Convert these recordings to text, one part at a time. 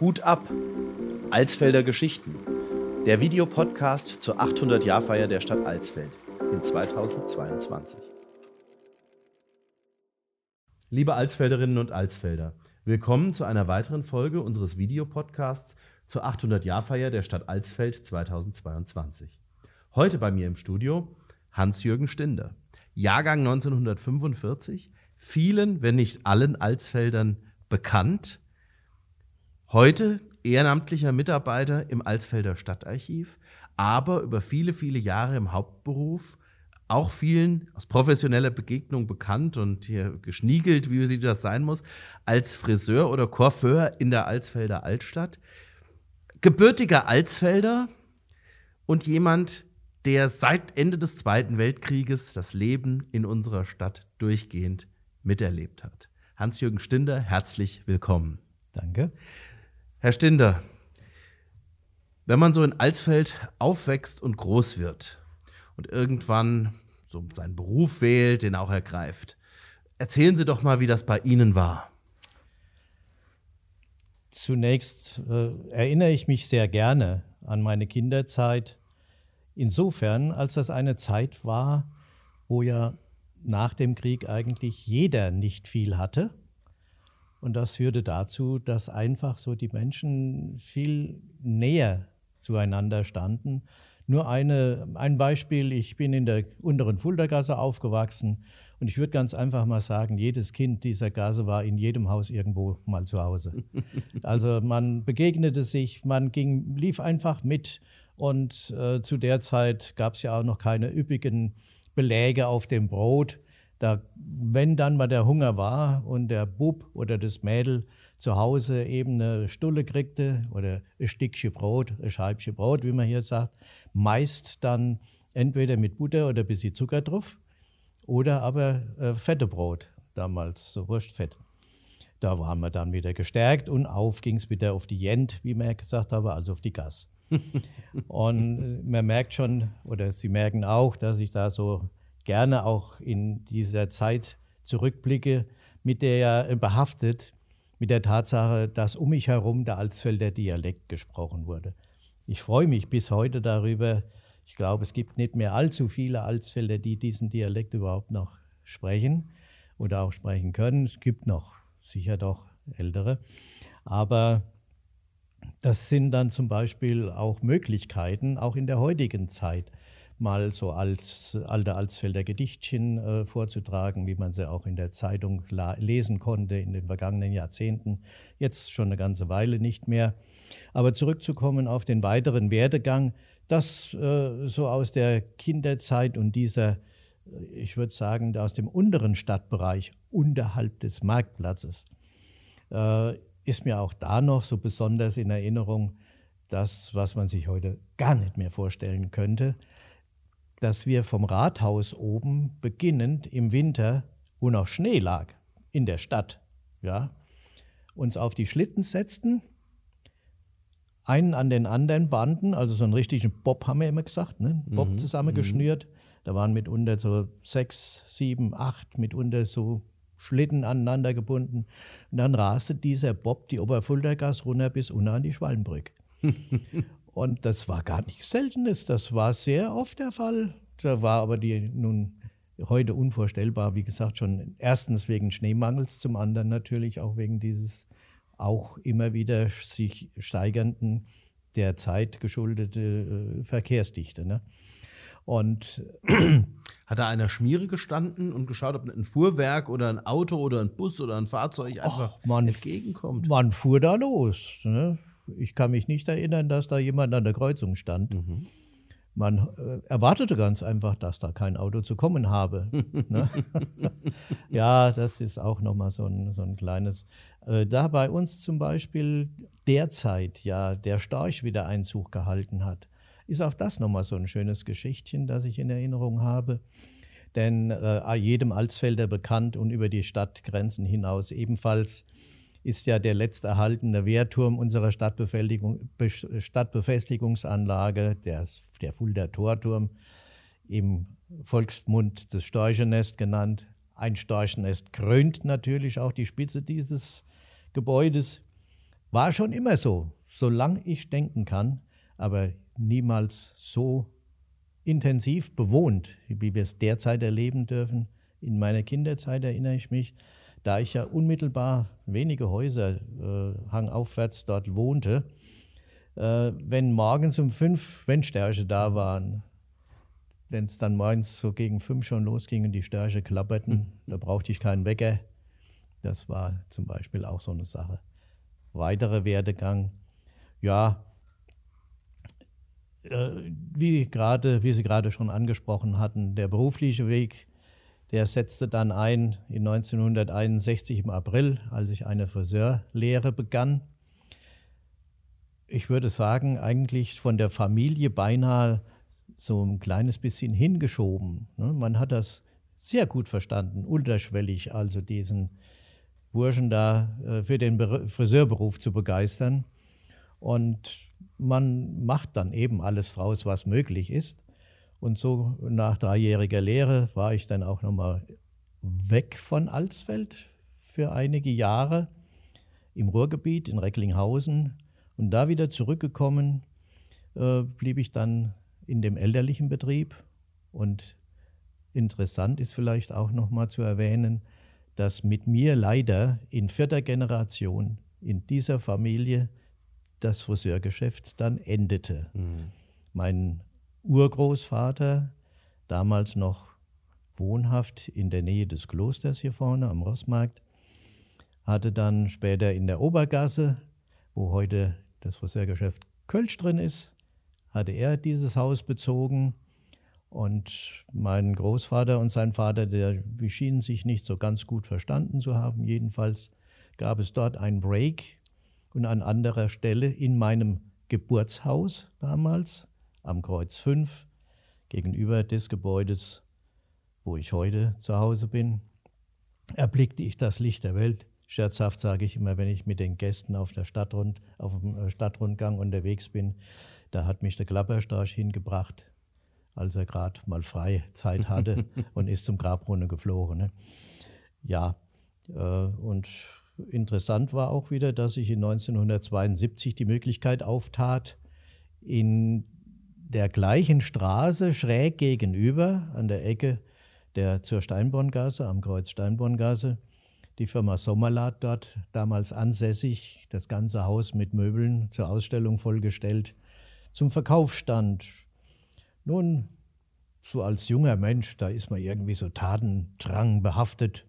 Hut ab! Alsfelder Geschichten. Der Videopodcast zur 800-Jahr-Feier der Stadt Alsfeld in 2022. Liebe Alsfelderinnen und Alsfelder, willkommen zu einer weiteren Folge unseres Videopodcasts zur 800-Jahr-Feier der Stadt Alsfeld 2022. Heute bei mir im Studio Hans-Jürgen Stinder, Jahrgang 1945, vielen, wenn nicht allen Alsfeldern bekannt. Heute ehrenamtlicher Mitarbeiter im Alsfelder Stadtarchiv, aber über viele, viele Jahre im Hauptberuf, auch vielen aus professioneller Begegnung bekannt und hier geschniegelt, wie sie das sein muss, als Friseur oder Coiffeur in der Alsfelder Altstadt. Gebürtiger Alsfelder und jemand, der seit Ende des Zweiten Weltkrieges das Leben in unserer Stadt durchgehend miterlebt hat. Hans-Jürgen Stinder, herzlich willkommen. Danke. Herr Stinder, wenn man so in Alsfeld aufwächst und groß wird und irgendwann so seinen Beruf wählt, den auch ergreift, erzählen Sie doch mal, wie das bei Ihnen war. Zunächst äh, erinnere ich mich sehr gerne an meine Kinderzeit, insofern, als das eine Zeit war, wo ja nach dem Krieg eigentlich jeder nicht viel hatte. Und das führte dazu, dass einfach so die Menschen viel näher zueinander standen. Nur eine, ein Beispiel, ich bin in der unteren Fuldergasse aufgewachsen und ich würde ganz einfach mal sagen, jedes Kind dieser Gasse war in jedem Haus irgendwo mal zu Hause. Also man begegnete sich, man ging, lief einfach mit und äh, zu der Zeit gab es ja auch noch keine üppigen Beläge auf dem Brot. Da, wenn dann mal der Hunger war und der Bub oder das Mädel zu Hause eben eine Stulle kriegte oder ein Stückchen Brot, ein Scheibchen Brot, wie man hier sagt, meist dann entweder mit Butter oder ein bisschen Zucker drauf oder aber äh, fette Brot, damals so Wurstfett. Da waren wir dann wieder gestärkt und auf ging es wieder auf die Jent, wie man gesagt habe, also auf die Gas. und äh, man merkt schon, oder Sie merken auch, dass ich da so gerne auch in dieser Zeit zurückblicke, mit der ja behaftet, mit der Tatsache, dass um mich herum der Alsfelder Dialekt gesprochen wurde. Ich freue mich bis heute darüber. Ich glaube, es gibt nicht mehr allzu viele Alsfelder, die diesen Dialekt überhaupt noch sprechen oder auch sprechen können. Es gibt noch sicher doch ältere. Aber das sind dann zum Beispiel auch Möglichkeiten, auch in der heutigen Zeit mal so als alte Alsfelder Gedichtchen äh, vorzutragen, wie man sie auch in der Zeitung lesen konnte in den vergangenen Jahrzehnten. Jetzt schon eine ganze Weile nicht mehr. Aber zurückzukommen auf den weiteren Werdegang, das äh, so aus der Kinderzeit und dieser, äh, ich würde sagen, aus dem unteren Stadtbereich unterhalb des Marktplatzes, äh, ist mir auch da noch so besonders in Erinnerung, das, was man sich heute gar nicht mehr vorstellen könnte, dass wir vom Rathaus oben beginnend im Winter, wo noch Schnee lag, in der Stadt, ja, uns auf die Schlitten setzten, einen an den anderen banden, also so einen richtigen Bob haben wir immer gesagt, ne? Bob mhm, zusammengeschnürt. Mhm. Da waren mitunter so sechs, sieben, acht, mitunter so Schlitten aneinander gebunden. Und dann raste dieser Bob die Oberfuldergasse runter bis unten an die Schwalmbrück. Und das war gar nichts Seltenes, das war sehr oft der Fall. Da war aber die nun heute unvorstellbar, wie gesagt, schon erstens wegen Schneemangels, zum anderen natürlich auch wegen dieses auch immer wieder sich steigernden, der Zeit geschuldete äh, Verkehrsdichte. Ne? Und hat da einer Schmiere gestanden und geschaut, ob ein Fuhrwerk oder ein Auto oder ein Bus oder ein Fahrzeug einfach Och, man entgegenkommt? Man fuhr da los. Ne? Ich kann mich nicht erinnern, dass da jemand an der Kreuzung stand. Mhm. Man äh, erwartete ganz einfach, dass da kein Auto zu kommen habe. ne? ja, das ist auch nochmal so ein, so ein kleines. Äh, da bei uns zum Beispiel derzeit ja der Storch wieder Einzug gehalten hat, ist auch das nochmal so ein schönes Geschichtchen, das ich in Erinnerung habe. Denn äh, jedem Alsfelder bekannt und über die Stadtgrenzen hinaus ebenfalls ist ja der letzte erhaltene Wehrturm unserer Stadtbefestigungsanlage, der, der Fulda Torturm, im Volksmund das Storchenest genannt. Ein Storchenest krönt natürlich auch die Spitze dieses Gebäudes. War schon immer so, solange ich denken kann, aber niemals so intensiv bewohnt, wie wir es derzeit erleben dürfen. In meiner Kinderzeit erinnere ich mich, da ich ja unmittelbar wenige Häuser äh, hangaufwärts dort wohnte, äh, wenn morgens um fünf, wenn Störche da waren, wenn es dann morgens so gegen fünf schon losging und die Störche klapperten, mhm. da brauchte ich keinen Wecker. Das war zum Beispiel auch so eine Sache. Weiterer Werdegang, ja, äh, wie, grade, wie Sie gerade schon angesprochen hatten, der berufliche Weg, der setzte dann ein in 1961 im April, als ich eine Friseurlehre begann. Ich würde sagen, eigentlich von der Familie beinahe so ein kleines bisschen hingeschoben. Ne? Man hat das sehr gut verstanden, unterschwellig, also diesen Burschen da äh, für den Friseurberuf zu begeistern. Und man macht dann eben alles draus, was möglich ist. Und so nach dreijähriger Lehre war ich dann auch nochmal weg von Alsfeld für einige Jahre im Ruhrgebiet in Recklinghausen. Und da wieder zurückgekommen, äh, blieb ich dann in dem elterlichen Betrieb. Und interessant ist vielleicht auch nochmal zu erwähnen, dass mit mir leider in vierter Generation in dieser Familie das Friseurgeschäft dann endete. Mhm. Mein Urgroßvater, damals noch wohnhaft in der Nähe des Klosters hier vorne am Rossmarkt, hatte dann später in der Obergasse, wo heute das Friseurgeschäft Kölsch drin ist, hatte er dieses Haus bezogen. Und mein Großvater und sein Vater, der, schienen sich nicht so ganz gut verstanden zu haben. Jedenfalls gab es dort einen Break und an anderer Stelle in meinem Geburtshaus damals am Kreuz 5 gegenüber des Gebäudes, wo ich heute zu Hause bin, erblickte ich das Licht der Welt. Scherzhaft sage ich immer, wenn ich mit den Gästen auf, der Stadtrund, auf dem äh, Stadtrundgang unterwegs bin, da hat mich der Klapperstorch hingebracht, als er gerade mal frei Zeit hatte und ist zum Grabrunde geflogen. Ne? Ja, äh, und interessant war auch wieder, dass sich in 1972 die Möglichkeit auftat, in der gleichen Straße schräg gegenüber an der Ecke der zur Steinborngasse, am Kreuz Steinborngasse, die Firma Sommerlad dort damals ansässig, das ganze Haus mit Möbeln zur Ausstellung vollgestellt, zum Verkauf stand. Nun, so als junger Mensch, da ist man irgendwie so Tatendrang behaftet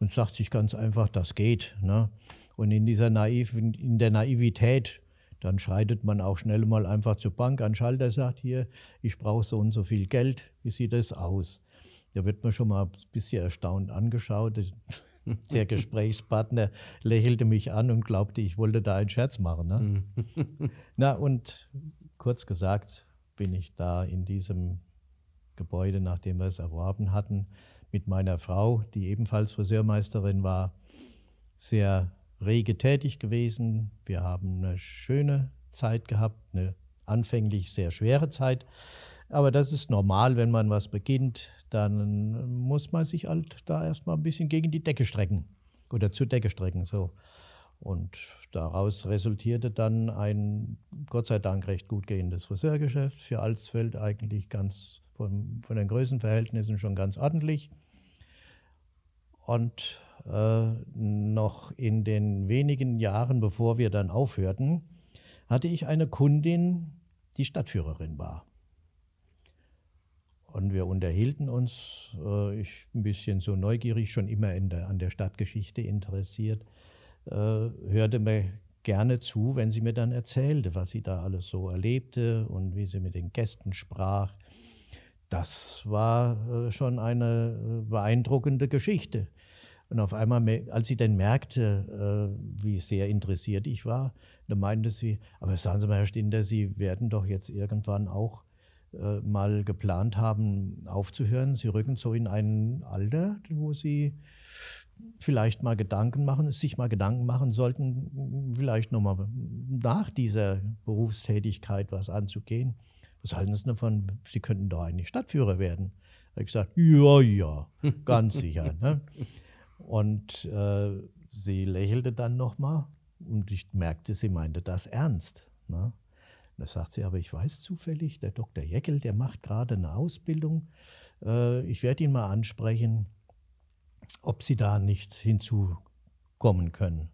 und sagt sich ganz einfach, das geht. Ne? Und in dieser Naiv, in der Naivität, dann schreitet man auch schnell mal einfach zur Bank an Schalter, sagt hier, ich brauche so und so viel Geld, wie sieht das aus? Da wird man schon mal ein bisschen erstaunt angeschaut. Der Gesprächspartner lächelte mich an und glaubte, ich wollte da einen Scherz machen. Ne? Na, und kurz gesagt bin ich da in diesem Gebäude, nachdem wir es erworben hatten, mit meiner Frau, die ebenfalls Friseurmeisterin war, sehr rege tätig gewesen. Wir haben eine schöne Zeit gehabt, eine anfänglich sehr schwere Zeit. Aber das ist normal, wenn man was beginnt, dann muss man sich halt da erstmal ein bisschen gegen die Decke strecken oder zur Decke strecken. So. Und daraus resultierte dann ein Gott sei Dank recht gut gehendes Friseurgeschäft für Alsfeld, eigentlich ganz von, von den Größenverhältnissen schon ganz ordentlich. Und äh, noch in den wenigen Jahren, bevor wir dann aufhörten, hatte ich eine Kundin, die Stadtführerin war. Und wir unterhielten uns, äh, ich ein bisschen so neugierig, schon immer der, an der Stadtgeschichte interessiert, äh, hörte mir gerne zu, wenn sie mir dann erzählte, was sie da alles so erlebte und wie sie mit den Gästen sprach. Das war äh, schon eine äh, beeindruckende Geschichte. Und auf einmal, als sie dann merkte, äh, wie sehr interessiert ich war, dann meinte sie, aber sagen Sie mal, Herr Stinder, Sie werden doch jetzt irgendwann auch äh, mal geplant haben, aufzuhören. Sie rücken so in ein Alter, wo Sie vielleicht mal Gedanken machen, sich mal Gedanken machen sollten, vielleicht nochmal nach dieser Berufstätigkeit was anzugehen. Was halten Sie davon? Sie könnten doch eigentlich Stadtführer werden. Da habe ich gesagt, ja, ja, ganz sicher. Ne? Und äh, sie lächelte dann nochmal Und ich merkte, sie meinte das ernst. Ne? Da sagt sie, aber ich weiß zufällig, der Dr. Jeckel, der macht gerade eine Ausbildung. Äh, ich werde ihn mal ansprechen, ob Sie da nicht hinzukommen können.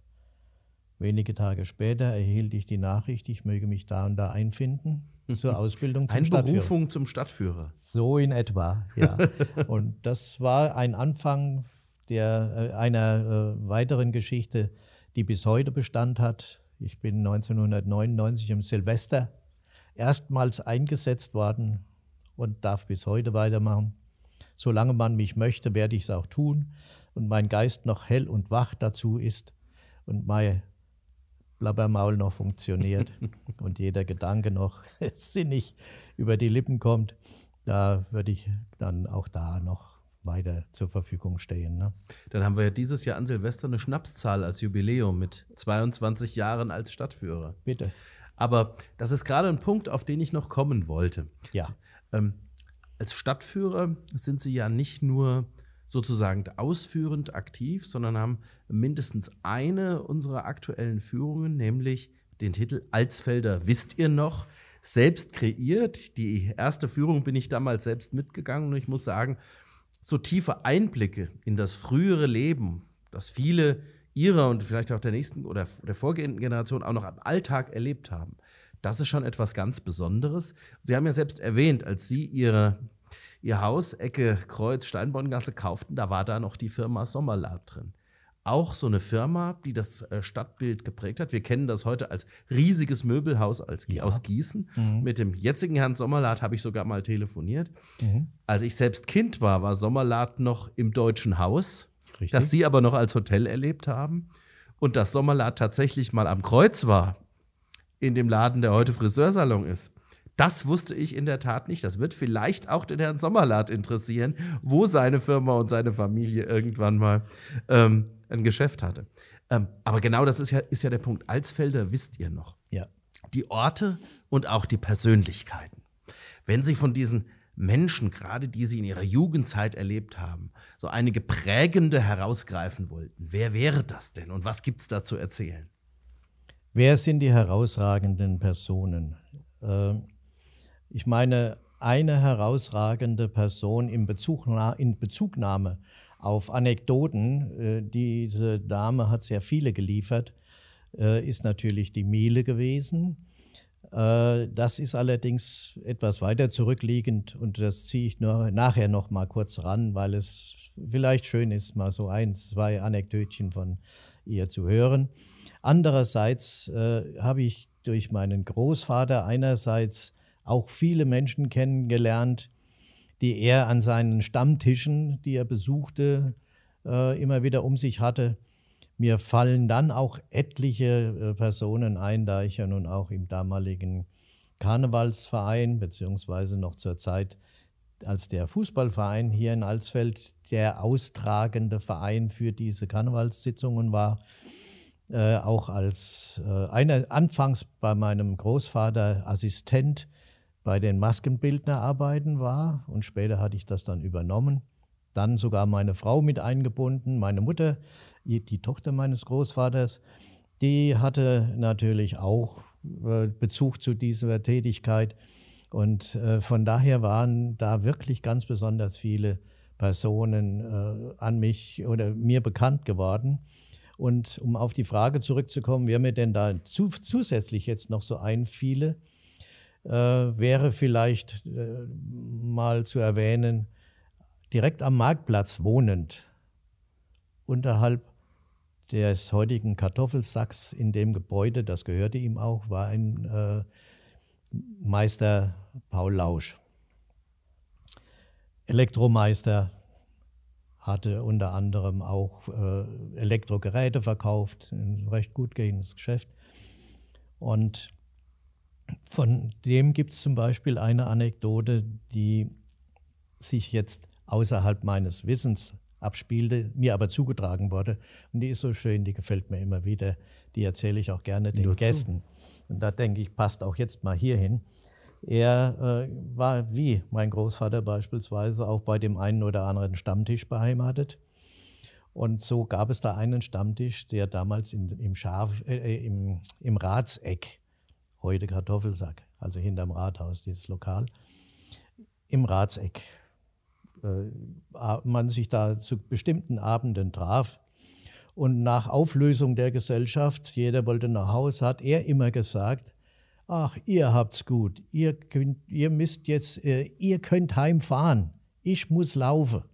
Wenige Tage später erhielt ich die Nachricht, ich möge mich da und da einfinden zur Ausbildung zum Einberufung Stadtführer. zum Stadtführer. So in etwa, ja. und das war ein Anfang der, äh, einer äh, weiteren Geschichte, die bis heute Bestand hat. Ich bin 1999 im Silvester erstmals eingesetzt worden und darf bis heute weitermachen. Solange man mich möchte, werde ich es auch tun und mein Geist noch hell und wach dazu ist und mein Blabbermaul noch funktioniert und jeder Gedanke noch sinnig über die Lippen kommt, da würde ich dann auch da noch weiter zur Verfügung stehen. Ne? Dann haben wir ja dieses Jahr an Silvester eine Schnapszahl als Jubiläum mit 22 Jahren als Stadtführer. Bitte. Aber das ist gerade ein Punkt, auf den ich noch kommen wollte. Ja. Ähm, als Stadtführer sind Sie ja nicht nur sozusagen ausführend aktiv, sondern haben mindestens eine unserer aktuellen Führungen, nämlich den Titel Alsfelder wisst ihr noch, selbst kreiert. Die erste Führung bin ich damals selbst mitgegangen und ich muss sagen, so tiefe Einblicke in das frühere Leben, das viele ihrer und vielleicht auch der nächsten oder der vorgehenden Generation auch noch am Alltag erlebt haben. Das ist schon etwas ganz Besonderes. Sie haben ja selbst erwähnt, als Sie Ihre ihr Haus, Ecke Kreuz, Steinborngasse kauften, da war da noch die Firma Sommerlab drin. Auch so eine Firma, die das äh, Stadtbild geprägt hat. Wir kennen das heute als riesiges Möbelhaus als, ja. aus Gießen. Mhm. Mit dem jetzigen Herrn Sommerlath habe ich sogar mal telefoniert. Mhm. Als ich selbst Kind war, war Sommerlath noch im Deutschen Haus, Richtig. das Sie aber noch als Hotel erlebt haben. Und dass Sommerlath tatsächlich mal am Kreuz war, in dem Laden, der heute Friseursalon ist. Das wusste ich in der Tat nicht. Das wird vielleicht auch den Herrn Sommerlath interessieren, wo seine Firma und seine Familie irgendwann mal ähm, ein Geschäft hatte. Ähm, aber genau das ist ja, ist ja der Punkt. Alsfelder wisst ihr noch. Ja. Die Orte und auch die Persönlichkeiten. Wenn Sie von diesen Menschen, gerade die Sie in Ihrer Jugendzeit erlebt haben, so einige prägende herausgreifen wollten, wer wäre das denn und was gibt es da zu erzählen? Wer sind die herausragenden Personen? Ähm, ich meine, eine herausragende Person in, Bezugna in Bezugnahme auf Anekdoten, äh, diese Dame hat sehr viele geliefert, äh, ist natürlich die Miele gewesen. Äh, das ist allerdings etwas weiter zurückliegend und das ziehe ich nur nachher noch mal kurz ran, weil es vielleicht schön ist, mal so ein, zwei Anekdötchen von ihr zu hören. Andererseits habe ich durch meinen Großvater einerseits auch viele Menschen kennengelernt, die er an seinen Stammtischen, die er besuchte, äh, immer wieder um sich hatte. Mir fallen dann auch etliche äh, Personen ein, da ich ja nun auch im damaligen Karnevalsverein, beziehungsweise noch zur Zeit, als der Fußballverein hier in Alsfeld der austragende Verein für diese Karnevalssitzungen war, äh, auch als äh, einer anfangs bei meinem Großvater Assistent bei den Maskenbildnerarbeiten war und später hatte ich das dann übernommen. Dann sogar meine Frau mit eingebunden, meine Mutter, die Tochter meines Großvaters, die hatte natürlich auch äh, Bezug zu dieser Tätigkeit. Und äh, von daher waren da wirklich ganz besonders viele Personen äh, an mich oder mir bekannt geworden. Und um auf die Frage zurückzukommen, wer mir denn da zusätzlich jetzt noch so einfiele, äh, wäre vielleicht äh, mal zu erwähnen, direkt am Marktplatz wohnend, unterhalb des heutigen Kartoffelsacks in dem Gebäude, das gehörte ihm auch, war ein äh, Meister Paul Lausch. Elektromeister, hatte unter anderem auch äh, Elektrogeräte verkauft, ein recht gut gehendes Geschäft. Und von dem gibt es zum Beispiel eine Anekdote, die sich jetzt außerhalb meines Wissens abspielte, mir aber zugetragen wurde. Und die ist so schön, die gefällt mir immer wieder. Die erzähle ich auch gerne den Nur Gästen. Zu. Und da denke ich, passt auch jetzt mal hierhin. Er äh, war wie mein Großvater beispielsweise auch bei dem einen oder anderen Stammtisch beheimatet. Und so gab es da einen Stammtisch, der damals in, im, Schaf, äh, im, im Ratseck, heute Kartoffelsack, also hinterm Rathaus, dieses Lokal, im Ratseck, äh, man sich da zu bestimmten Abenden traf. Und nach Auflösung der Gesellschaft, jeder wollte nach Hause, hat er immer gesagt, ach, ihr habt's gut, ihr, könnt, ihr müsst jetzt, äh, ihr könnt heimfahren, ich muss laufen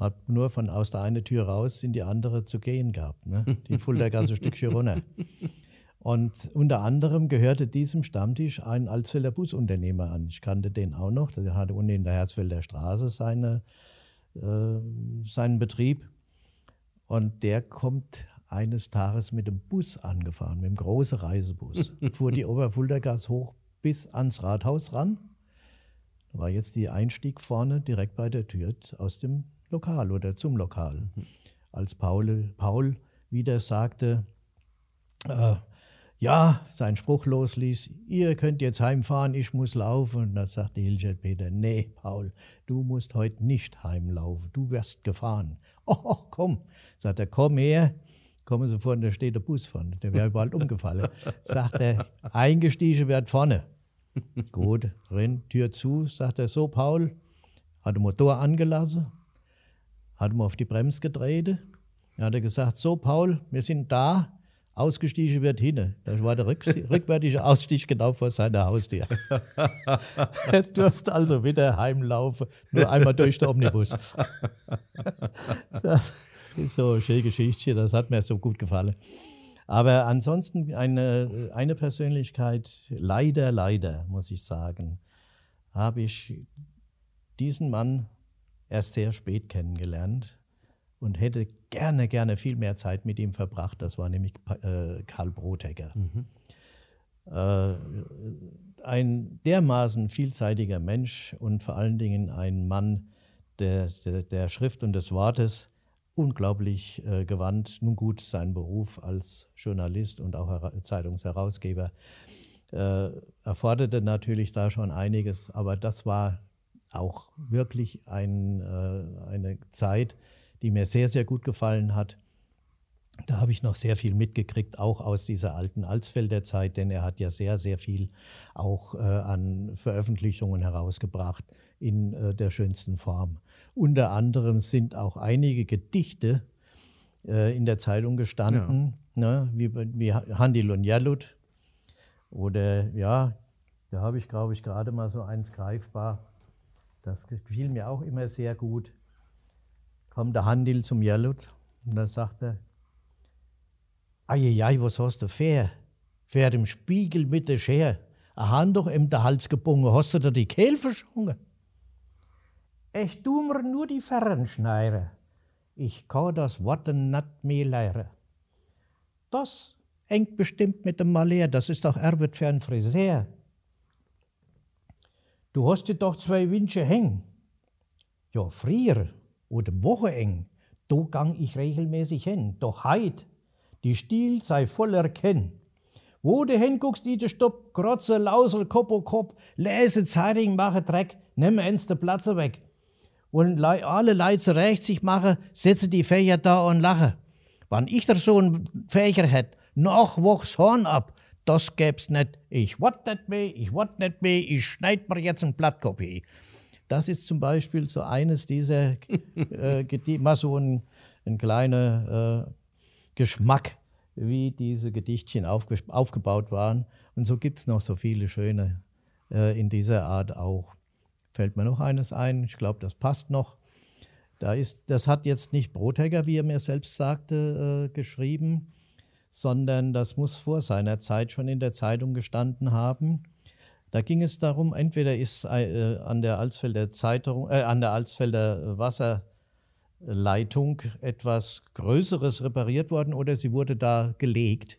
hat nur von aus der einen Tür raus in die andere zu gehen gehabt, ne? die Fuldagasse Stückchen runter. Und unter anderem gehörte diesem Stammtisch ein Alsfelder Busunternehmer an. Ich kannte den auch noch. Der hatte unten in der Herzfelder Straße seine, äh, seinen Betrieb. Und der kommt eines Tages mit dem Bus angefahren, mit dem großen Reisebus. Fuhr die Oberfuldergasse hoch bis ans Rathaus ran. Da war jetzt die Einstieg vorne direkt bei der Tür aus dem Lokal oder zum Lokal. Mhm. Als Paul, Paul wieder sagte, äh, ja, sein Spruch losließ, ihr könnt jetzt heimfahren, ich muss laufen. Und da sagte Hilgert Peter, nee, Paul, du musst heute nicht heimlaufen, du wirst gefahren. Oh, komm, sagt er, komm her, kommen Sie vorne, da steht der Bus vorne, der wäre bald umgefallen. Sagt er, eingestiegen wird vorne. Gut, renn, Tür zu, sagt er, so Paul, hat den Motor angelassen, hat ihm auf die Bremse gedreht. Dann hat er gesagt, so Paul, wir sind da, ausgestiegen wird hinne. Das war der rückwärtige Ausstieg genau vor seiner Haustür. er durfte also wieder heimlaufen, nur einmal durch den Omnibus. das ist so eine schöne Geschichte, das hat mir so gut gefallen. Aber ansonsten eine, eine Persönlichkeit, leider, leider, muss ich sagen, habe ich diesen Mann erst sehr spät kennengelernt und hätte gerne, gerne viel mehr Zeit mit ihm verbracht. Das war nämlich äh, Karl Brotegger. Mhm. Äh, ein dermaßen vielseitiger Mensch und vor allen Dingen ein Mann der, der, der Schrift und des Wortes, unglaublich äh, gewandt. Nun gut, sein Beruf als Journalist und auch Zeitungsherausgeber erforderte natürlich da schon einiges, aber das war auch wirklich ein, eine Zeit, die mir sehr, sehr gut gefallen hat. Da habe ich noch sehr viel mitgekriegt, auch aus dieser alten Alsfelder Zeit, denn er hat ja sehr, sehr viel auch äh, an Veröffentlichungen herausgebracht in äh, der schönsten Form. Unter anderem sind auch einige Gedichte äh, in der Zeitung gestanden, ja. ne, wie, wie Handil und Jalut. Oder ja, da habe ich, glaube ich, gerade mal so eins greifbar. Das gefiel mir auch immer sehr gut. Kommt der Handel zum Jalut und dann sagt er, Eieiei, was hast du für? Für im Spiegel mit der Schere. A Hand doch im der Hals gebungen, hast du da die Kehl verschlungen? Ich tu mir nur die Ferren schneire. Ich kann das Worten nicht mehr lehren. Das hängt bestimmt mit dem Maler, das ist doch Erbet für einen Friseur. Du hast dir doch zwei Wünsche hängen. Ja, früher oder Wochenende, da gang ich regelmäßig hin. Doch heut, die Stil sei voller Kenn. Wo du hinguckst, die Stopp, Krotze, Lausel, Kopf o Kopf, lese Zeitung, mache Dreck, nimm eins der Platze weg. Und alle Leute recht sich mache, setze die Fächer da und lache. Wann ich da so ein Fächer hätt, noch wochs Horn ab, das gäb's nicht. Ich wat nicht mehr, ich wat nicht mehr, ich schneid mir jetzt ein Blattkopie. Das ist zum Beispiel so eines dieser, äh, mal so ein, ein kleiner äh, Geschmack, wie diese Gedichtchen aufgebaut waren. Und so gibt es noch so viele schöne äh, in dieser Art auch. Fällt mir noch eines ein, ich glaube, das passt noch. Da ist, das hat jetzt nicht Brothegger, wie er mir selbst sagte, äh, geschrieben, sondern das muss vor seiner Zeit schon in der Zeitung gestanden haben. Da ging es darum, entweder ist äh, an der Alsfelder Zeitung, äh, an der Alsfelder Wasserleitung etwas Größeres repariert worden oder sie wurde da gelegt.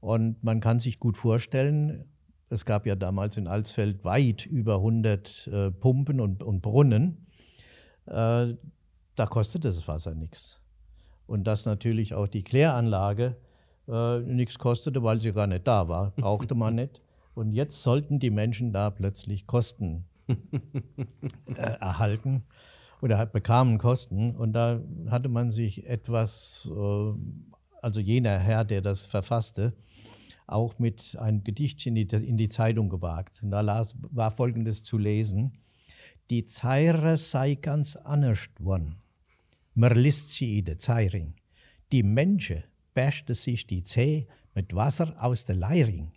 Und man kann sich gut vorstellen, es gab ja damals in Alsfeld weit über 100 äh, Pumpen und, und Brunnen. Äh, da kostete das Wasser nichts. Und dass natürlich auch die Kläranlage äh, nichts kostete, weil sie gar nicht da war. Brauchte man nicht. Und jetzt sollten die Menschen da plötzlich Kosten äh, erhalten. oder bekamen Kosten. Und da hatte man sich etwas, äh, also jener Herr, der das verfasste, auch mit einem Gedichtchen in die, in die Zeitung gewagt. Und da las, war Folgendes zu lesen. Die Zeire sei ganz anders worden. Man liest sie in der Zeiring. Die Menschen bäschte sich die Zeh mit Wasser aus der Leiring.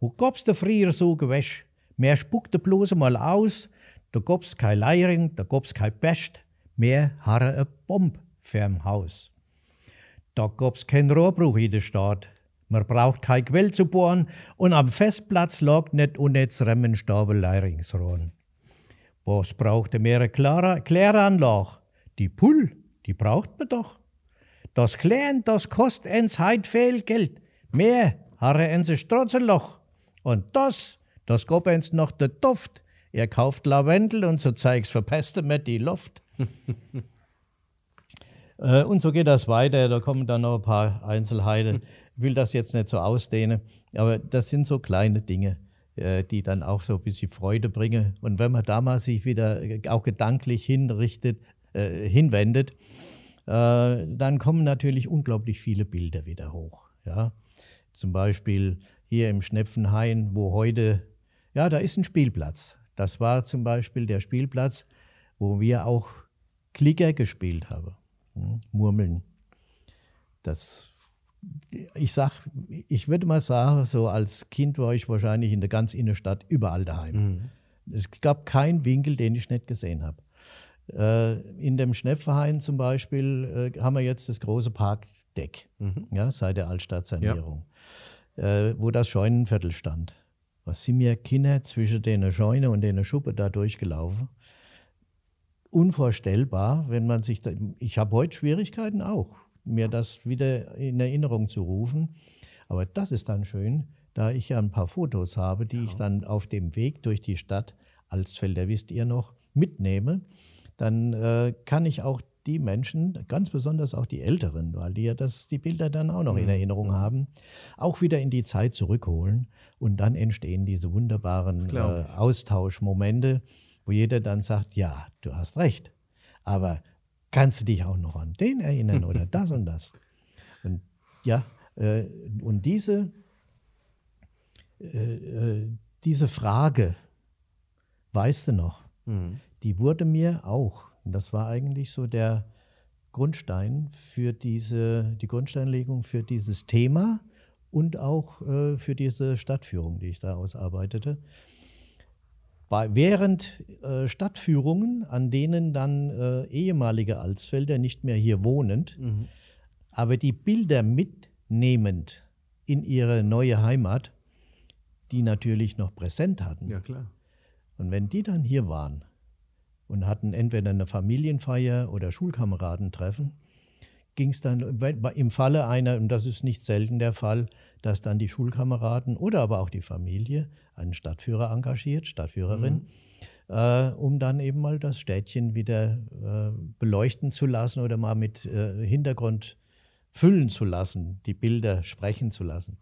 Wo gab's da früher so gewäsch? Mehr spuckte bloß mal aus, da gab's kein Leiring, da gab's kein Best, mehr harre a Bomb fürm Haus. Da gab's kein Rohrbruch in der Stadt. Man braucht kein Quell zu bohren und am Festplatz lag nicht unnetz Remmenstapel Leiringsrohren. Was brauchte mehr klare Kläranlage? Die Pull, die braucht man doch. Das Klären, das kostet ens heit viel Geld. Mehr harre ens Strotzenloch. Und das, das gab ens noch der Duft. Er kauft Lavendel und so zeig's verpestet mir die Luft. äh, und so geht das weiter. Da kommen dann noch ein paar Einzelheiten. Ich will das jetzt nicht so ausdehnen, aber das sind so kleine Dinge, äh, die dann auch so ein bisschen Freude bringen. Und wenn man da mal sich wieder auch gedanklich hinrichtet, äh, hinwendet, äh, dann kommen natürlich unglaublich viele Bilder wieder hoch. Ja? Zum Beispiel hier im Schnepfenhain, wo heute, ja, da ist ein Spielplatz. Das war zum Beispiel der Spielplatz, wo wir auch Klicker gespielt haben. Hm, Murmeln. Das, ich sag, ich würde mal sagen, so als Kind war ich wahrscheinlich in der ganz Innenstadt überall daheim. Mhm. Es gab keinen Winkel, den ich nicht gesehen habe. Äh, in dem Schnepferhain zum Beispiel äh, haben wir jetzt das große Parkdeck, mhm. ja, seit der Altstadtsanierung, ja. Äh, wo das Scheunenviertel stand. Was sind mir Kinder zwischen den Scheune und den Schuppe da durchgelaufen? Unvorstellbar, wenn man sich da, ich habe heute Schwierigkeiten auch, mir das wieder in Erinnerung zu rufen. Aber das ist dann schön, da ich ja ein paar Fotos habe, die ja. ich dann auf dem Weg durch die Stadt Alsfelder, wisst ihr noch, mitnehme dann äh, kann ich auch die Menschen, ganz besonders auch die Älteren, weil die ja das, die Bilder dann auch noch in mhm. Erinnerung haben, auch wieder in die Zeit zurückholen. Und dann entstehen diese wunderbaren äh, Austauschmomente, wo jeder dann sagt, ja, du hast recht, aber kannst du dich auch noch an den erinnern oder das und das? Und ja, äh, und diese, äh, äh, diese Frage, weißt du noch, mhm die wurde mir auch, und das war eigentlich so der Grundstein für diese, die Grundsteinlegung für dieses Thema und auch äh, für diese Stadtführung, die ich da ausarbeitete. Bei, während äh, Stadtführungen, an denen dann äh, ehemalige Alsfelder nicht mehr hier wohnend, mhm. aber die Bilder mitnehmend in ihre neue Heimat, die natürlich noch präsent hatten. Ja, klar. Und wenn die dann hier waren, und hatten entweder eine Familienfeier oder Schulkameradentreffen, ging es dann im Falle einer, und das ist nicht selten der Fall, dass dann die Schulkameraden oder aber auch die Familie einen Stadtführer engagiert, Stadtführerin, mhm. äh, um dann eben mal das Städtchen wieder äh, beleuchten zu lassen oder mal mit äh, Hintergrund füllen zu lassen, die Bilder sprechen zu lassen.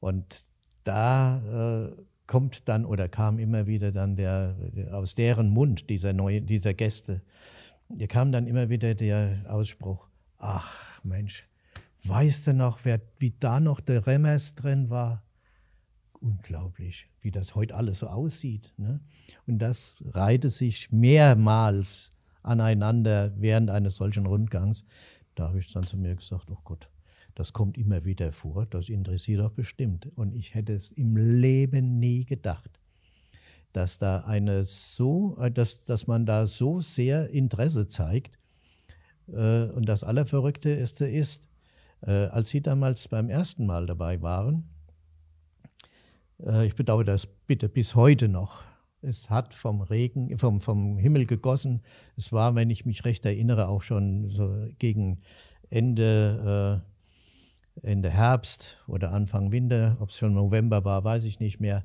Und da äh, kommt dann oder kam immer wieder dann der, aus deren Mund dieser neue, dieser Gäste, der kam dann immer wieder der Ausspruch: Ach Mensch, weißt du noch, wer, wie da noch der Remmers drin war? Unglaublich, wie das heute alles so aussieht. Ne? Und das reihte sich mehrmals aneinander während eines solchen Rundgangs. Da habe ich dann zu mir gesagt: Oh Gott, das kommt immer wieder vor, das interessiert doch bestimmt. Und ich hätte es im Leben nie gedacht, dass da eine so, äh, dass, dass man da so sehr Interesse zeigt. Äh, und das Allerverrückteste ist, äh, als Sie damals beim ersten Mal dabei waren, ich bedauere das bitte bis heute noch. Es hat vom Regen, vom, vom Himmel gegossen. Es war, wenn ich mich recht erinnere, auch schon so gegen Ende Ende Herbst oder Anfang Winter, ob es schon November war, weiß ich nicht mehr.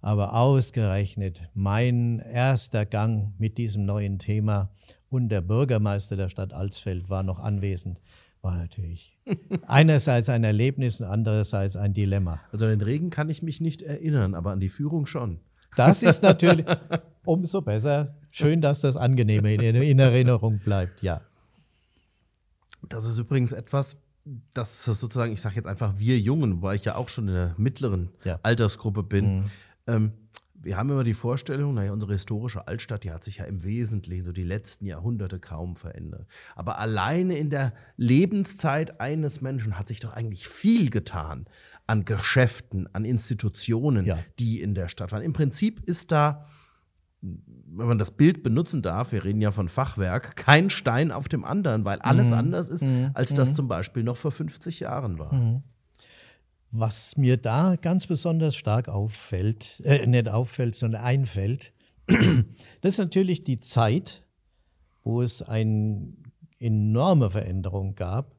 Aber ausgerechnet mein erster Gang mit diesem neuen Thema und der Bürgermeister der Stadt Alsfeld war noch anwesend, war natürlich einerseits ein Erlebnis und andererseits ein Dilemma. Also an den Regen kann ich mich nicht erinnern, aber an die Führung schon. Das ist natürlich umso besser. Schön, dass das angenehm in, in Erinnerung bleibt, ja. Das ist übrigens etwas, das sozusagen, ich sage jetzt einfach wir Jungen, wobei ich ja auch schon in der mittleren ja. Altersgruppe bin. Mhm. Ähm, wir haben immer die Vorstellung, naja, unsere historische Altstadt, die hat sich ja im Wesentlichen so die letzten Jahrhunderte kaum verändert. Aber alleine in der Lebenszeit eines Menschen hat sich doch eigentlich viel getan an Geschäften, an Institutionen, ja. die in der Stadt waren. Im Prinzip ist da wenn man das Bild benutzen darf, wir reden ja von Fachwerk, kein Stein auf dem anderen, weil alles mhm. anders ist, mhm. als das mhm. zum Beispiel noch vor 50 Jahren war. Mhm. Was mir da ganz besonders stark auffällt, äh, nicht auffällt, sondern einfällt, das ist natürlich die Zeit, wo es eine enorme Veränderung gab,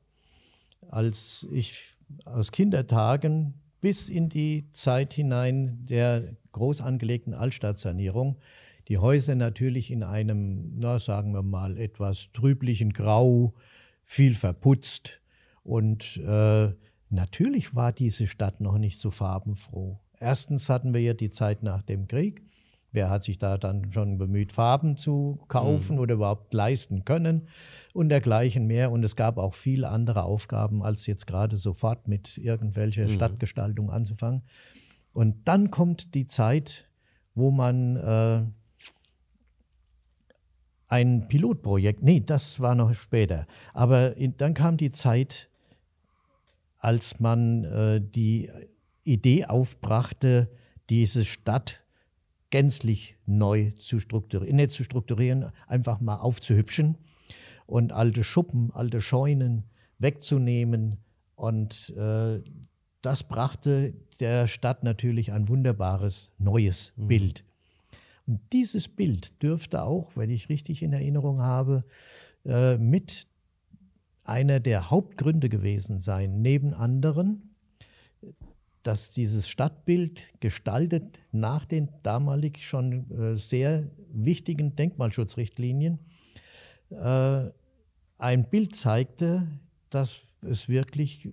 als ich aus Kindertagen bis in die Zeit hinein der groß angelegten Altstadtsanierung die Häuser natürlich in einem, na, sagen wir mal, etwas trüblichen Grau, viel verputzt. Und äh, natürlich war diese Stadt noch nicht so farbenfroh. Erstens hatten wir ja die Zeit nach dem Krieg. Wer hat sich da dann schon bemüht, Farben zu kaufen mhm. oder überhaupt leisten können und dergleichen mehr. Und es gab auch viele andere Aufgaben, als jetzt gerade sofort mit irgendwelcher mhm. Stadtgestaltung anzufangen. Und dann kommt die Zeit, wo man äh, ein Pilotprojekt, nee, das war noch später, aber in, dann kam die Zeit, als man äh, die Idee aufbrachte, diese Stadt gänzlich neu zu strukturieren, nicht zu strukturieren, einfach mal aufzuhübschen und alte Schuppen, alte Scheunen wegzunehmen. Und äh, das brachte der Stadt natürlich ein wunderbares neues mhm. Bild. Und dieses Bild dürfte auch, wenn ich richtig in Erinnerung habe, äh, mit einer der Hauptgründe gewesen sein, neben anderen, dass dieses Stadtbild gestaltet nach den damalig schon äh, sehr wichtigen Denkmalschutzrichtlinien äh, ein Bild zeigte, dass es wirklich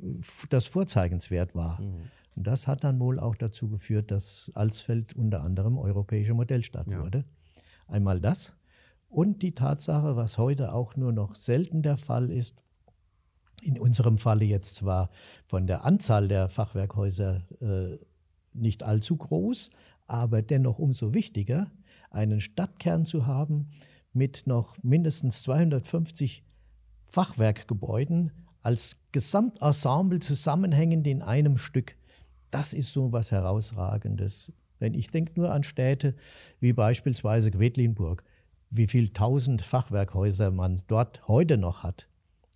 das vorzeigenswert war. Mhm. Und das hat dann wohl auch dazu geführt, dass Alsfeld unter anderem europäische Modellstadt ja. wurde. Einmal das und die Tatsache, was heute auch nur noch selten der Fall ist, in unserem Falle jetzt zwar von der Anzahl der Fachwerkhäuser äh, nicht allzu groß, aber dennoch umso wichtiger, einen Stadtkern zu haben mit noch mindestens 250 Fachwerkgebäuden als Gesamtensemble zusammenhängend in einem Stück. Das ist so was Herausragendes. Wenn ich denke nur an Städte wie beispielsweise Quedlinburg, wie viele tausend Fachwerkhäuser man dort heute noch hat.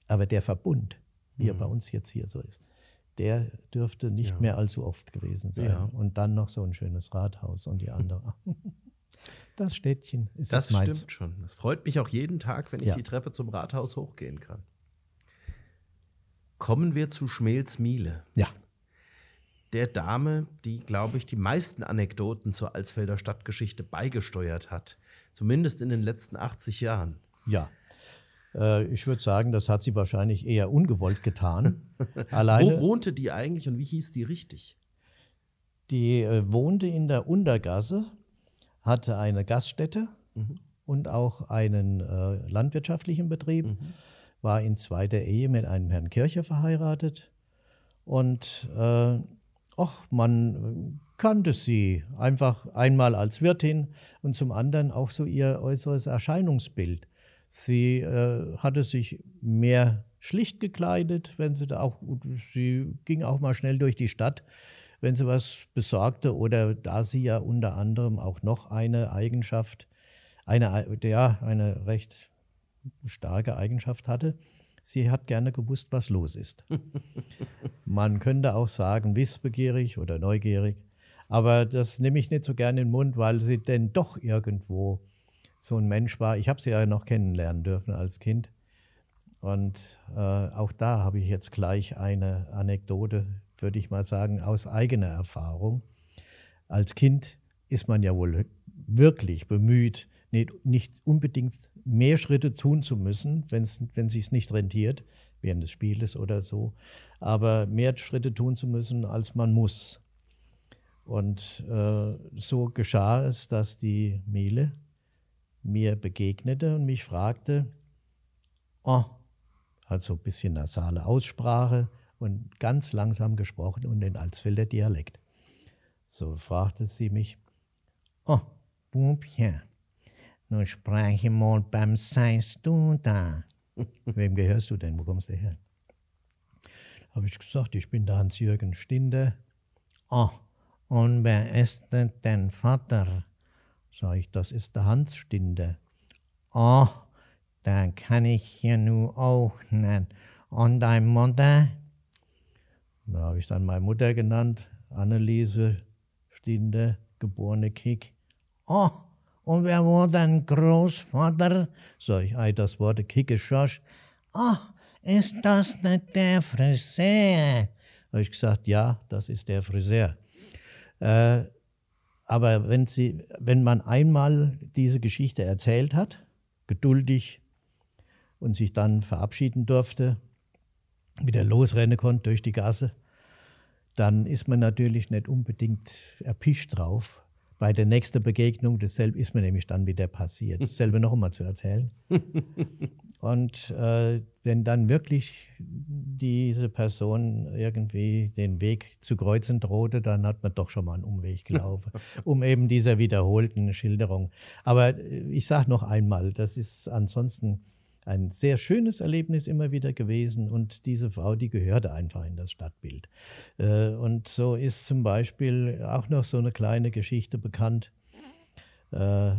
Aber der Verbund, wie mhm. er bei uns jetzt hier so ist, der dürfte nicht ja. mehr allzu oft gewesen sein. Ja. Und dann noch so ein schönes Rathaus und die andere. Das Städtchen ist das meins. stimmt schon. Das freut mich auch jeden Tag, wenn ich ja. die Treppe zum Rathaus hochgehen kann. Kommen wir zu Schmels Miele. Ja der Dame, die, glaube ich, die meisten Anekdoten zur Alsfelder Stadtgeschichte beigesteuert hat. Zumindest in den letzten 80 Jahren. Ja. Äh, ich würde sagen, das hat sie wahrscheinlich eher ungewollt getan. Alleine, Wo wohnte die eigentlich und wie hieß die richtig? Die äh, wohnte in der Untergasse, hatte eine Gaststätte mhm. und auch einen äh, landwirtschaftlichen Betrieb, mhm. war in zweiter Ehe mit einem Herrn Kircher verheiratet und äh, ach, man kannte sie einfach einmal als Wirtin und zum anderen auch so ihr äußeres Erscheinungsbild. Sie äh, hatte sich mehr schlicht gekleidet, wenn sie da auch, sie ging auch mal schnell durch die Stadt, wenn sie was besorgte oder da sie ja unter anderem auch noch eine Eigenschaft, eine, ja, eine recht starke Eigenschaft hatte, sie hat gerne gewusst, was los ist. Man könnte auch sagen, wissbegierig oder neugierig. Aber das nehme ich nicht so gerne in den Mund, weil sie denn doch irgendwo so ein Mensch war. Ich habe sie ja noch kennenlernen dürfen als Kind. Und äh, auch da habe ich jetzt gleich eine Anekdote, würde ich mal sagen, aus eigener Erfahrung. Als Kind ist man ja wohl wirklich bemüht, nicht, nicht unbedingt mehr Schritte tun zu müssen, wenn's, wenn es sich nicht rentiert, während des Spieles oder so, aber mehr Schritte tun zu müssen, als man muss. Und äh, so geschah es, dass die Miele mir begegnete und mich fragte, oh, also ein bisschen nasale Aussprache und ganz langsam gesprochen und den Alsfelder Dialekt. So fragte sie mich, oh, Bubchen, nun spreche mal beim Seist du da. Wem gehörst du denn? Wo kommst du her? Habe ich gesagt, ich bin der Hans-Jürgen Stinde. Oh, und wer ist denn dein Vater? Sag ich, das ist der Hans Stinde. Oh, da kann ich ja nur auch nennen. Und deine Mutter? Da habe ich dann meine Mutter genannt, Anneliese Stinde, geborene Kick. Oh, und wer war dein Großvater? Sag ich, ei, das war der Kicke Schorsch. Oh, ist das nicht der Friseur? Habe ich gesagt, ja, das ist der Friseur. Äh, aber wenn, sie, wenn man einmal diese Geschichte erzählt hat, geduldig und sich dann verabschieden durfte, wieder losrennen konnte durch die Gasse, dann ist man natürlich nicht unbedingt erpischt drauf. Bei der nächsten Begegnung, dasselbe ist mir nämlich dann wieder passiert, dasselbe noch einmal zu erzählen. Und äh, wenn dann wirklich diese Person irgendwie den Weg zu kreuzen drohte, dann hat man doch schon mal einen Umweg gelaufen, um eben dieser wiederholten Schilderung. Aber äh, ich sage noch einmal, das ist ansonsten ein sehr schönes Erlebnis immer wieder gewesen und diese Frau, die gehörte einfach in das Stadtbild. Äh, und so ist zum Beispiel auch noch so eine kleine Geschichte bekannt. Äh,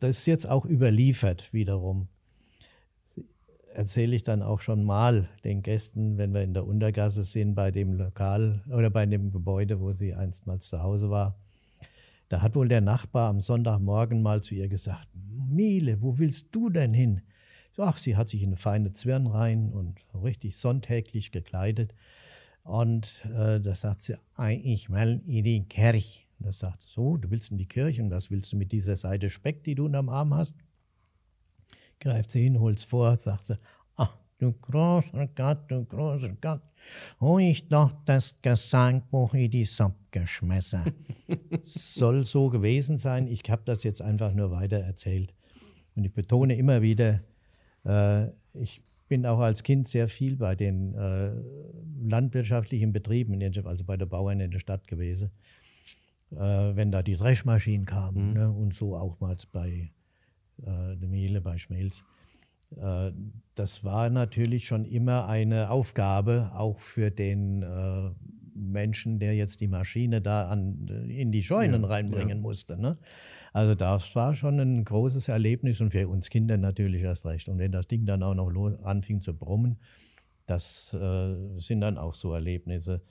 das ist jetzt auch überliefert wiederum. Erzähle ich dann auch schon mal den Gästen, wenn wir in der Untergasse sind, bei dem Lokal oder bei dem Gebäude, wo sie einstmals zu Hause war. Da hat wohl der Nachbar am Sonntagmorgen mal zu ihr gesagt: Miele, wo willst du denn hin? Ach, sie hat sich in eine feine Zwirn rein und richtig sonntäglich gekleidet. Und äh, da sagt sie, ich will in die Kirche. Und da sagt so, du willst in die Kirche und was willst du mit dieser Seite Speck, die du unterm Arm hast? Greift sie hin, holt's vor, sagt sie, ach, du großer Gott, du großer Gott, oh, ich doch das Gesangbuch in die Sopp geschmissen. Soll so gewesen sein. Ich habe das jetzt einfach nur weiter erzählt. Und ich betone immer wieder, ich bin auch als Kind sehr viel bei den äh, landwirtschaftlichen Betrieben, also bei der Bauern in der Stadt gewesen. Äh, wenn da die Dreschmaschinen kamen mhm. ne, und so auch mal bei äh, der Miele, bei Schmelz. Äh, das war natürlich schon immer eine Aufgabe, auch für den äh, Menschen, der jetzt die Maschine da an, in die Scheunen ja, reinbringen ja. musste. Ne? Also das war schon ein großes Erlebnis und für uns Kinder natürlich erst recht. Und wenn das Ding dann auch noch anfing zu brummen, das äh, sind dann auch so Erlebnisse,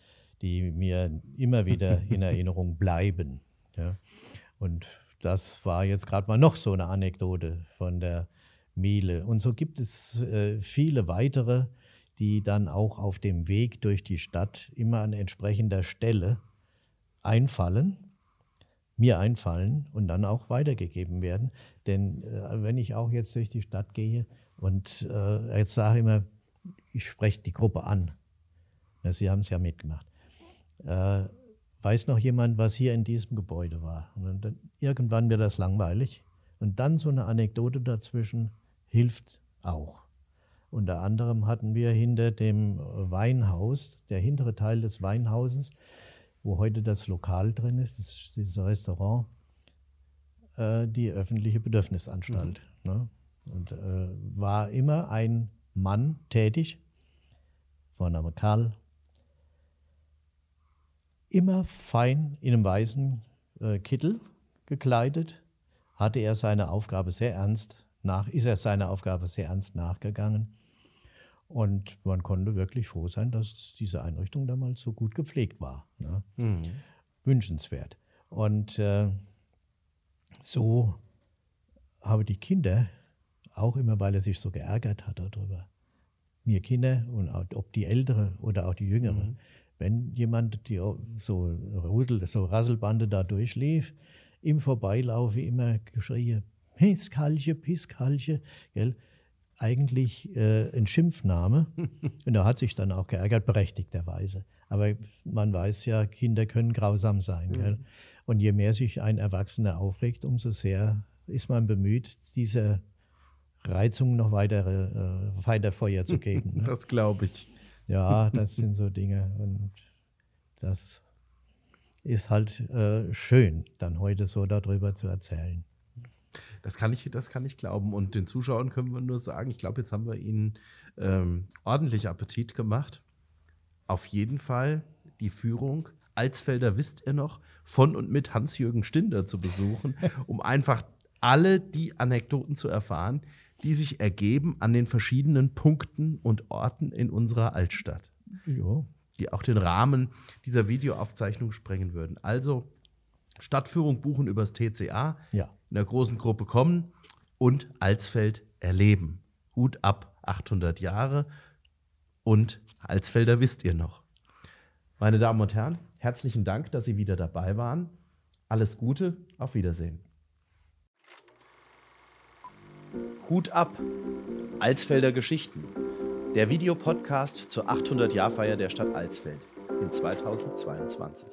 die mir immer wieder in Erinnerung bleiben. Ja. Und das war jetzt gerade mal noch so eine Anekdote von der Miele. Und so gibt es äh, viele weitere, die dann auch auf dem Weg durch die Stadt immer an entsprechender Stelle einfallen mir einfallen und dann auch weitergegeben werden. Denn äh, wenn ich auch jetzt durch die Stadt gehe und äh, jetzt sage immer, ich spreche die Gruppe an, Na, Sie haben es ja mitgemacht, äh, weiß noch jemand, was hier in diesem Gebäude war? Und dann, irgendwann wird das langweilig und dann so eine Anekdote dazwischen hilft auch. Unter anderem hatten wir hinter dem Weinhaus, der hintere Teil des Weinhauses, wo heute das Lokal drin ist, das, dieses Restaurant, äh, die öffentliche Bedürfnisanstalt. Mhm. Ne? Und äh, war immer ein Mann tätig, Vorname Karl, immer fein in einem weißen äh, Kittel gekleidet, hatte er seine Aufgabe sehr ernst nach, ist er seiner Aufgabe sehr ernst nachgegangen und man konnte wirklich froh sein, dass diese Einrichtung damals so gut gepflegt war. Ne? Mhm. Wünschenswert. Und äh, so haben die Kinder, auch immer weil er sich so geärgert hat darüber, mir Kinder und auch, ob die Ältere oder auch die Jüngere, mhm. wenn jemand die so Rudel, so Rasselbande da durchlief, im Vorbeilaufe immer geschrien, Piskalche, Piskalche, gell? eigentlich äh, ein Schimpfname. und er hat sich dann auch geärgert, berechtigterweise. Aber man weiß ja, Kinder können grausam sein. Mhm. Und je mehr sich ein Erwachsener aufregt, umso sehr ist man bemüht, diese Reizung noch weitere, äh, weiter Feuer zu geben. Ne? Das glaube ich. Ja, das sind so Dinge. Und das ist halt äh, schön, dann heute so darüber zu erzählen. Das kann ich, das kann ich glauben. Und den Zuschauern können wir nur sagen, ich glaube, jetzt haben wir ihnen ähm, ordentlich Appetit gemacht. Auf jeden Fall die Führung. Alsfelder wisst ihr noch, von und mit Hans-Jürgen Stinder zu besuchen, um einfach alle die Anekdoten zu erfahren, die sich ergeben an den verschiedenen Punkten und Orten in unserer Altstadt. Ja. Die auch den Rahmen dieser Videoaufzeichnung sprengen würden. Also Stadtführung buchen übers TCA, ja. in der großen Gruppe kommen und Alsfeld erleben. Hut ab, 800 Jahre und Alsfelder wisst ihr noch. Meine Damen und Herren, herzlichen Dank, dass Sie wieder dabei waren. Alles Gute, auf Wiedersehen. Hut ab, Alsfelder Geschichten, der Videopodcast zur 800-Jahr-Feier der Stadt Alsfeld in 2022.